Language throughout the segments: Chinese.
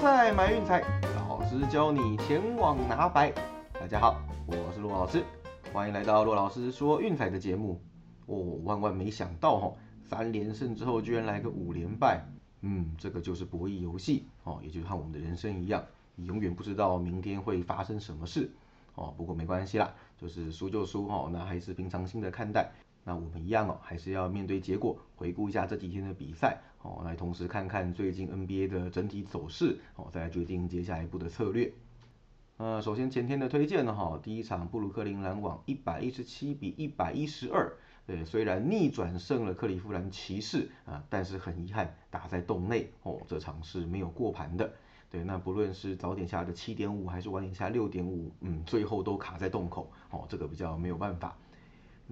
菜买运财，老师教你前往拿白。大家好，我是骆老师，欢迎来到骆老师说运彩的节目。哦，万万没想到哈，三连胜之后居然来个五连败。嗯，这个就是博弈游戏哦，也就是和我们的人生一样，你永远不知道明天会发生什么事。哦，不过没关系啦，就是输就输哈，那还是平常心的看待。那我们一样哦，还是要面对结果，回顾一下这几天的比赛哦，来同时看看最近 NBA 的整体走势哦，再来决定接下一步的策略。呃，首先前天的推荐呢哈，第一场布鲁克林篮网一百一十七比一百一十二，对，虽然逆转胜了克利夫兰骑士啊，但是很遗憾打在洞内哦，这场是没有过盘的。对，那不论是早点下的七点五还是晚点下六点五，嗯，最后都卡在洞口哦，这个比较没有办法。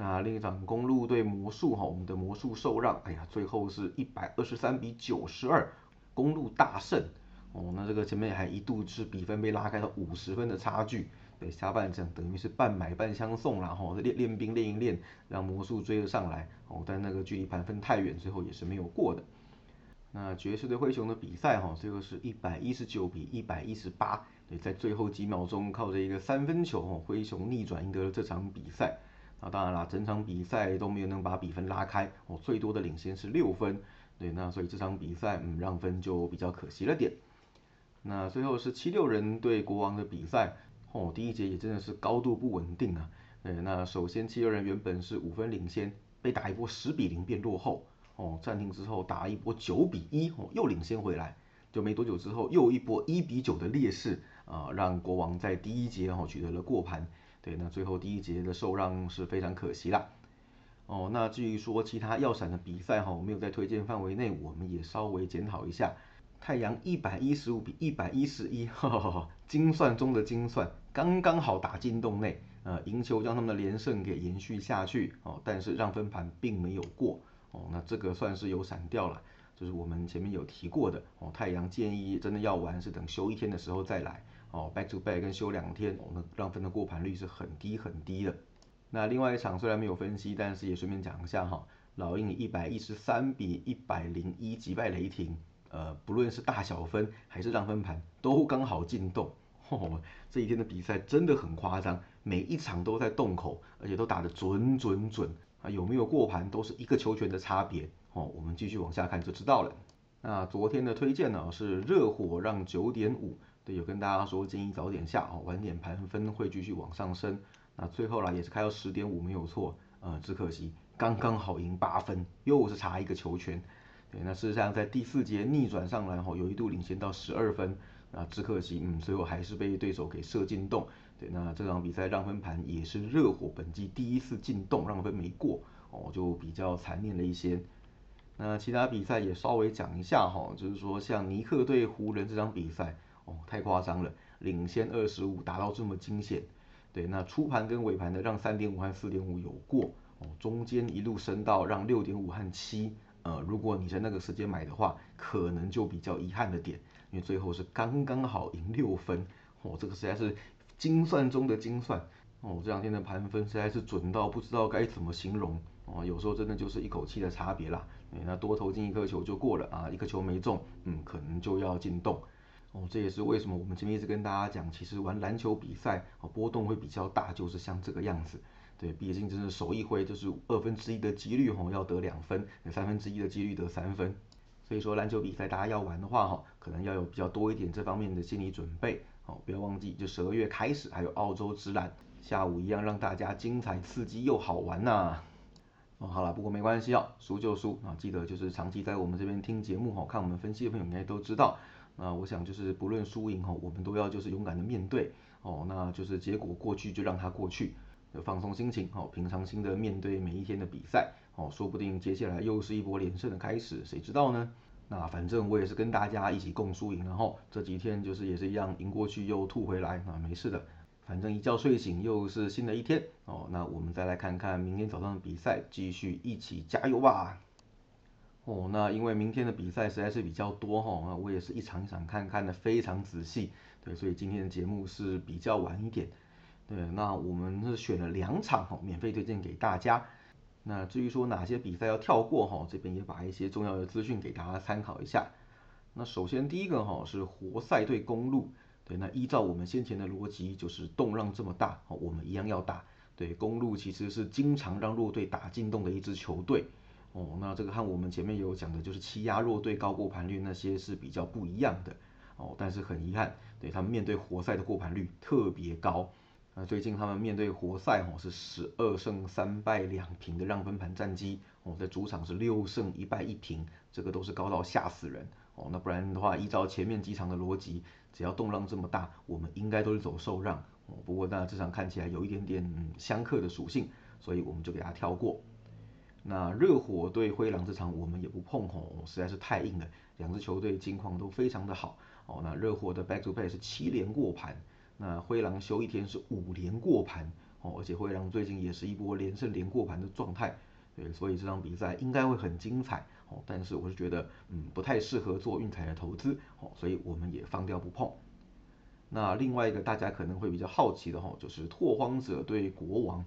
那另一场公路对魔术哈，我们的魔术受让，哎呀，最后是一百二十三比九十二，公路大胜哦。那这个前面还一度是比分被拉开到五十分的差距，对，下半场等于是半买半相送然后练练兵练一练，让魔术追了上来哦。但那个距离盘分太远，最后也是没有过的。那爵士对灰熊的比赛哈，最后是一百一十九比一百一十八，对，在最后几秒钟靠着一个三分球哦，灰熊逆转赢得了这场比赛。啊，当然啦，整场比赛都没有能把比分拉开，哦，最多的领先是六分，对，那所以这场比赛，嗯，让分就比较可惜了点。那最后是七六人对国王的比赛，哦，第一节也真的是高度不稳定啊，对，那首先七六人原本是五分领先，被打一波十比零变落后，哦，暂停之后打一波九比一，哦，又领先回来，就没多久之后又一波一比九的劣势，啊，让国王在第一节哦取得了过盘。对，那最后第一节的受让是非常可惜啦。哦，那至于说其他要闪的比赛哈，没有在推荐范围内，我们也稍微检讨一下。太阳一百一十五比一百一十一，精算中的精算，刚刚好打进洞内，呃，赢球将他们的连胜给延续下去哦。但是让分盘并没有过哦，那这个算是有闪掉了，就是我们前面有提过的哦。太阳建议真的要玩是等休一天的时候再来。哦，back to back 跟休两天，哦，那让分的过盘率是很低很低的。那另外一场虽然没有分析，但是也顺便讲一下哈，老鹰以一百一十三比一百零一击败雷霆，呃，不论是大小分还是让分盘，都刚好进洞。哦，这一天的比赛真的很夸张，每一场都在洞口，而且都打得准准准啊，有没有过盘都是一个球权的差别。哦，我们继续往下看就知道了。那昨天的推荐呢是热火让九点五。对，有跟大家说建议早点下哦，晚点盘分会继续往上升。那最后啦也是开到十点五没有错，呃，只可惜刚刚好赢八分，又是差一个球权。对，那事实上在第四节逆转上来后，有一度领先到十二分，啊，只可惜嗯，最后还是被对手给射进洞。对，那这场比赛让分盘也是热火本季第一次进洞让分没过，哦，就比较残念了一些。那其他比赛也稍微讲一下哈，就是说像尼克对湖人这场比赛。哦，太夸张了，领先二十五达到这么惊险，对，那初盘跟尾盘的让三点五和四点五有过，哦，中间一路升到让六点五和七，呃，如果你在那个时间买的话，可能就比较遗憾的点，因为最后是刚刚好赢六分，哦，这个实在是精算中的精算，哦，这两天的盘分实在是准到不知道该怎么形容，哦，有时候真的就是一口气的差别啦，那多投进一颗球就过了啊，一颗球没中，嗯，可能就要进洞。哦，这也是为什么我们前面一直跟大家讲，其实玩篮球比赛哦波动会比较大，就是像这个样子。对，毕竟真的手一挥就是二分之一的几率哦要得两分，三分之一的几率得三分。所以说篮球比赛大家要玩的话哈，可能要有比较多一点这方面的心理准备。哦，不要忘记，就十二月开始还有澳洲之篮，下午一样让大家精彩刺激又好玩呐。哦，好了，不过没关系哦，输就输啊，记得就是长期在我们这边听节目哈，看我们分析的朋友应该都知道。那我想就是不论输赢吼，我们都要就是勇敢的面对哦，那就是结果过去就让它过去，放松心情哦，平常心的面对每一天的比赛哦，说不定接下来又是一波连胜的开始，谁知道呢？那反正我也是跟大家一起共输赢，然后这几天就是也是一样赢过去又吐回来啊，没事的，反正一觉睡醒又是新的一天哦，那我们再来看看明天早上的比赛，继续一起加油吧。哦，那因为明天的比赛实在是比较多哈，那我也是一场一场看看的非常仔细，对，所以今天的节目是比较晚一点，对，那我们是选了两场哈，免费推荐给大家。那至于说哪些比赛要跳过哈，这边也把一些重要的资讯给大家参考一下。那首先第一个哈是活塞对公路，对，那依照我们先前的逻辑，就是动让这么大，哦，我们一样要打。对，公路其实是经常让弱队打进洞的一支球队，哦，那这个和我们前面有讲的就是欺压弱队高过盘率那些是比较不一样的，哦，但是很遗憾，对他们面对活塞的过盘率特别高。那最近他们面对活塞哦是十二胜三败两平的让分盘战绩哦，在主场是六胜一败一平，这个都是高到吓死人哦。那不然的话，依照前面几场的逻辑，只要动浪这么大，我们应该都是走受让哦。不过那这场看起来有一点点相克的属性，所以我们就给它跳过。那热火对灰狼这场我们也不碰哦，实在是太硬了，两支球队近况都非常的好哦。那热火的 back to back 是七连过盘。那灰狼休一天是五连过盘哦，而且灰狼最近也是一波连胜连过盘的状态，对，所以这场比赛应该会很精彩哦。但是我是觉得，嗯，不太适合做运彩的投资哦，所以我们也放掉不碰。那另外一个大家可能会比较好奇的哈，就是拓荒者对国王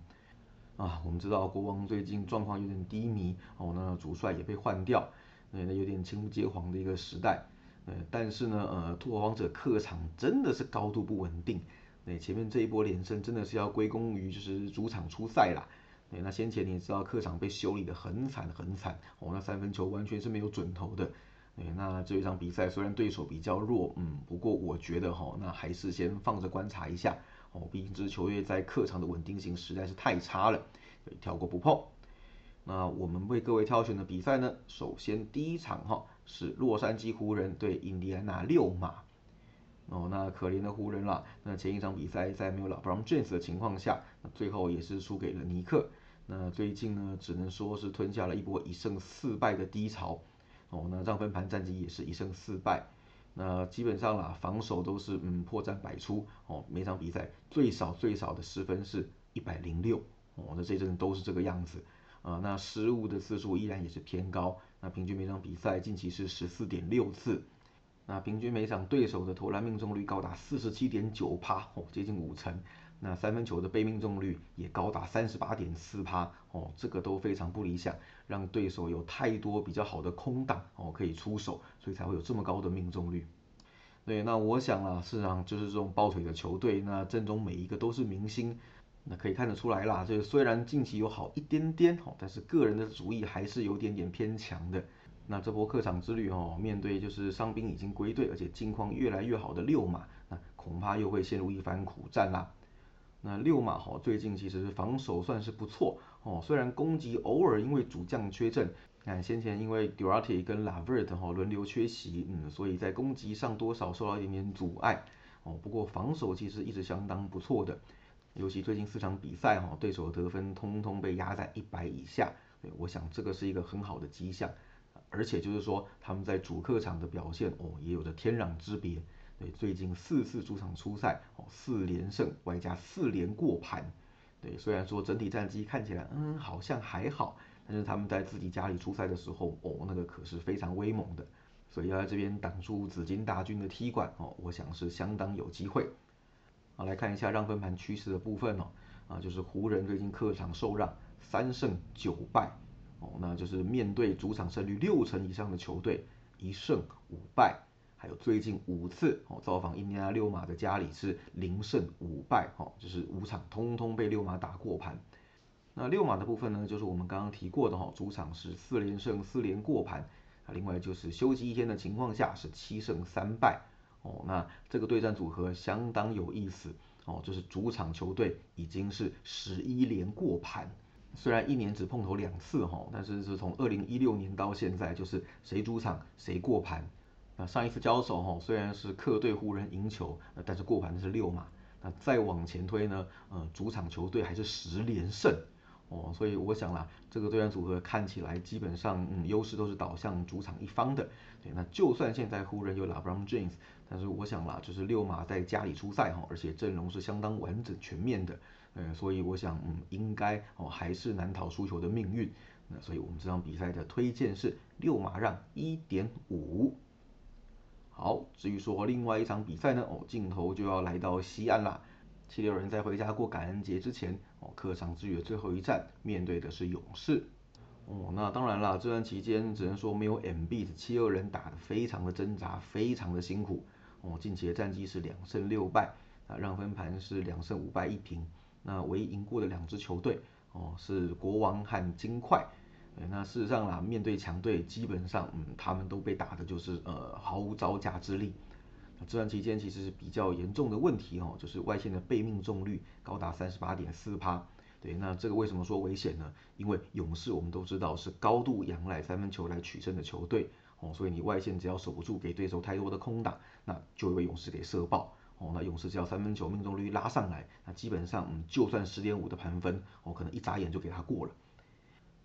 啊，我们知道国王最近状况有点低迷哦，那主帅也被换掉，那有点青不接黄的一个时代。呃，但是呢，呃，拓荒者客场真的是高度不稳定。对，前面这一波连胜真的是要归功于就是主场出赛啦。对，那先前你也知道客场被修理的很惨很惨，哦，那三分球完全是没有准头的。对，那这一场比赛虽然对手比较弱，嗯，不过我觉得哈，那还是先放着观察一下。哦，毕竟这支球队在客场的稳定性实在是太差了，跳过不碰。那我们为各位挑选的比赛呢，首先第一场哈。是洛杉矶湖人对印第安纳六马，哦，那可怜的湖人啦，那前一场比赛在没有老布朗 James 的情况下，那最后也是输给了尼克。那最近呢，只能说是吞下了一波一胜四败的低潮。哦，那让分盘战绩也是一胜四败。那基本上啦，防守都是嗯破绽百出。哦，每场比赛最少最少的失分是一百零六。哦，那这阵都是这个样子。啊，那失误的次数依然也是偏高。那平均每场比赛近期是十四点六次，那平均每场对手的投篮命中率高达四十七点九趴，哦，接近五成。那三分球的被命中率也高达三十八点四趴，哦，这个都非常不理想，让对手有太多比较好的空档，哦，可以出手，所以才会有这么高的命中率。对，那我想啊，市场就是这种抱腿的球队，那阵中每一个都是明星。那可以看得出来啦，这个虽然近期有好一点点哦，但是个人的主意还是有点点偏强的。那这波客场之旅哦，面对就是伤兵已经归队，而且近况越来越好的六马，那恐怕又会陷入一番苦战啦。那六马哈最近其实防守算是不错哦，虽然攻击偶尔因为主将缺阵，看先前因为 Durati 跟 Lavert 哈轮流缺席，嗯，所以在攻击上多少受到一点点阻碍哦。不过防守其实一直相当不错的。尤其最近四场比赛哈，对手的得分通通被压在一百以下，对，我想这个是一个很好的迹象，而且就是说他们在主客场的表现哦，也有着天壤之别，对，最近四次主场出赛哦，四连胜外加四连过盘，对，虽然说整体战绩看起来嗯好像还好，但是他们在自己家里出赛的时候哦，那个可是非常威猛的，所以要在这边挡住紫金大军的踢馆哦，我想是相当有机会。好，来看一下让分盘趋势的部分哦，啊，就是湖人最近客场受让三胜九败，哦，那就是面对主场胜率六成以上的球队一胜五败，还有最近五次哦造访印第安六马的家里是零胜五败，哦，就是五场通通被六马打过盘。那六马的部分呢，就是我们刚刚提过的哈，主场是四连胜四连过盘，啊，另外就是休息一天的情况下是七胜三败。哦，那这个对战组合相当有意思哦，就是主场球队已经是十一连过盘，虽然一年只碰头两次哈，但是是从二零一六年到现在，就是谁主场谁过盘。上一次交手哈，虽然是客队湖人赢球，但是过盘的是六马。那再往前推呢，呃，主场球队还是十连胜。哦，所以我想啦，这个对战组合看起来基本上，嗯，优势都是导向主场一方的。对，那就算现在湖人有 LeBron James，但是我想啦，就是六马在家里出赛哈，而且阵容是相当完整全面的，呃，所以我想，嗯，应该哦还是难逃输球的命运。那所以我们这场比赛的推荐是六马让一点五。好，至于说另外一场比赛呢，哦，镜头就要来到西安啦。七六人在回家过感恩节之前，哦，客场之旅的最后一战，面对的是勇士。哦，那当然啦，这段期间只能说没有 M B 的七六人打得非常的挣扎，非常的辛苦。哦，近期的战绩是两胜六败，啊，让分盘是两胜五败一平。那唯一赢过的两支球队，哦，是国王和金块。那事实上啦，面对强队，基本上，嗯，他们都被打的就是呃毫无招架之力。那这段期间其实是比较严重的问题哦，就是外线的被命中率高达三十八点四趴。对，那这个为什么说危险呢？因为勇士我们都知道是高度仰赖三分球来取胜的球队哦，所以你外线只要守不住，给对手太多的空档，那就会被勇士给射爆哦。那勇士只要三分球命中率拉上来，那基本上嗯，就算十点五的盘分哦，可能一眨眼就给他过了。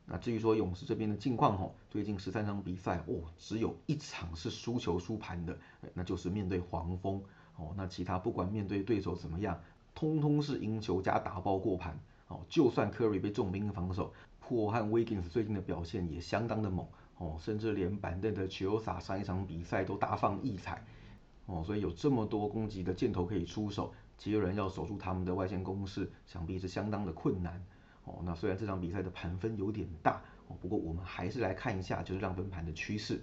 那至于说勇士这边的近况哈，最近十三场比赛哦，只有一场是输球输盘的，那就是面对黄蜂哦。那其他不管面对对手怎么样，通通是赢球加打包过盘。哦，就算 Curry 被重兵防守，破和 Wiggins 最近的表现也相当的猛哦，甚至连板凳的球萨上一场比赛都大放异彩哦，所以有这么多攻击的箭头可以出手，其有人要守住他们的外线攻势，想必是相当的困难哦。那虽然这场比赛的盘分有点大哦，不过我们还是来看一下就是让分盘的趋势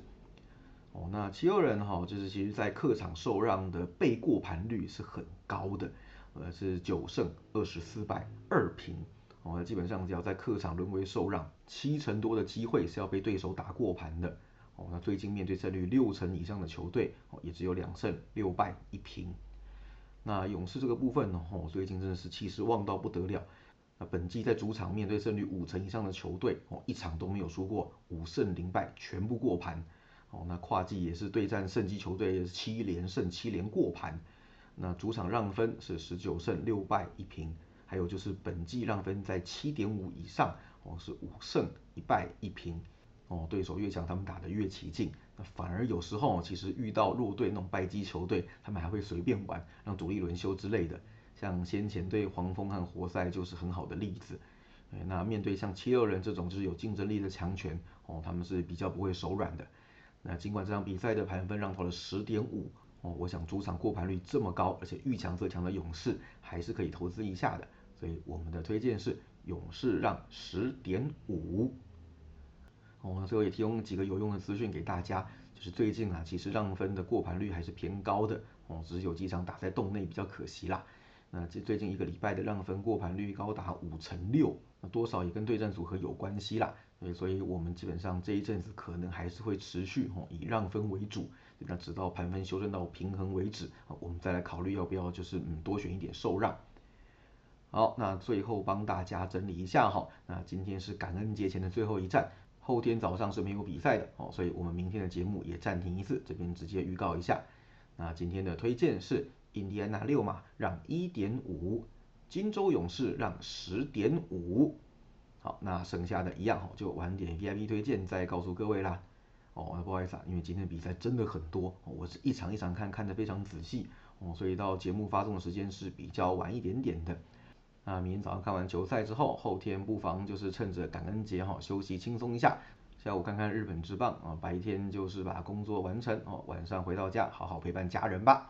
哦。那七六人哈，就是其实在客场受让的被过盘率是很高的。呃，是九胜二十四败二平，哦，那基本上只要在客场沦为受让，七成多的机会是要被对手打过盘的，哦，那最近面对胜率六成以上的球队，哦，也只有两胜六败一平。那勇士这个部分呢，哦，最近真的是气势旺到不得了，本季在主场面对胜率五成以上的球队，哦，一场都没有输过，五胜零败全部过盘，哦，那跨季也是对战胜级球队七连胜七连过盘。那主场让分是十九胜六败一平，还有就是本季让分在七点五以上哦，是五胜一败一平哦，对手越强，他们打得越起劲。那反而有时候其实遇到弱队那种败绩球队，他们还会随便玩，让主力轮休之类的。像先前对黄蜂和活塞就是很好的例子。那面对像七六人这种就是有竞争力的强权哦，他们是比较不会手软的。那尽管这场比赛的盘分让投了十点五。哦，我想主场过盘率这么高，而且遇强则强的勇士还是可以投资一下的，所以我们的推荐是勇士让十点五。哦，最后也提供几个有用的资讯给大家，就是最近啊，其实让分的过盘率还是偏高的，哦，只是有几场打在洞内比较可惜啦。那这最近一个礼拜的让分过盘率高达五成六，那多少也跟对战组合有关系啦。所以，我们基本上这一阵子可能还是会持续哦，以让分为主。那直到盘分修正到平衡为止，我们再来考虑要不要就是嗯多选一点受让。好，那最后帮大家整理一下哈，那今天是感恩节前的最后一站，后天早上是没有比赛的哦，所以我们明天的节目也暂停一次，这边直接预告一下。那今天的推荐是印第安纳六嘛让一点五，金州勇士让十点五。好，那剩下的一样哈，就晚点 VIP 推荐再告诉各位啦。哦，不好意思啊，因为今天比赛真的很多，我是一场一场看，看得非常仔细哦，所以到节目发送的时间是比较晚一点点的。那明天早上看完球赛之后，后天不妨就是趁着感恩节哈休息轻松一下，下午看看日本之棒啊，白天就是把工作完成哦，晚上回到家好好陪伴家人吧。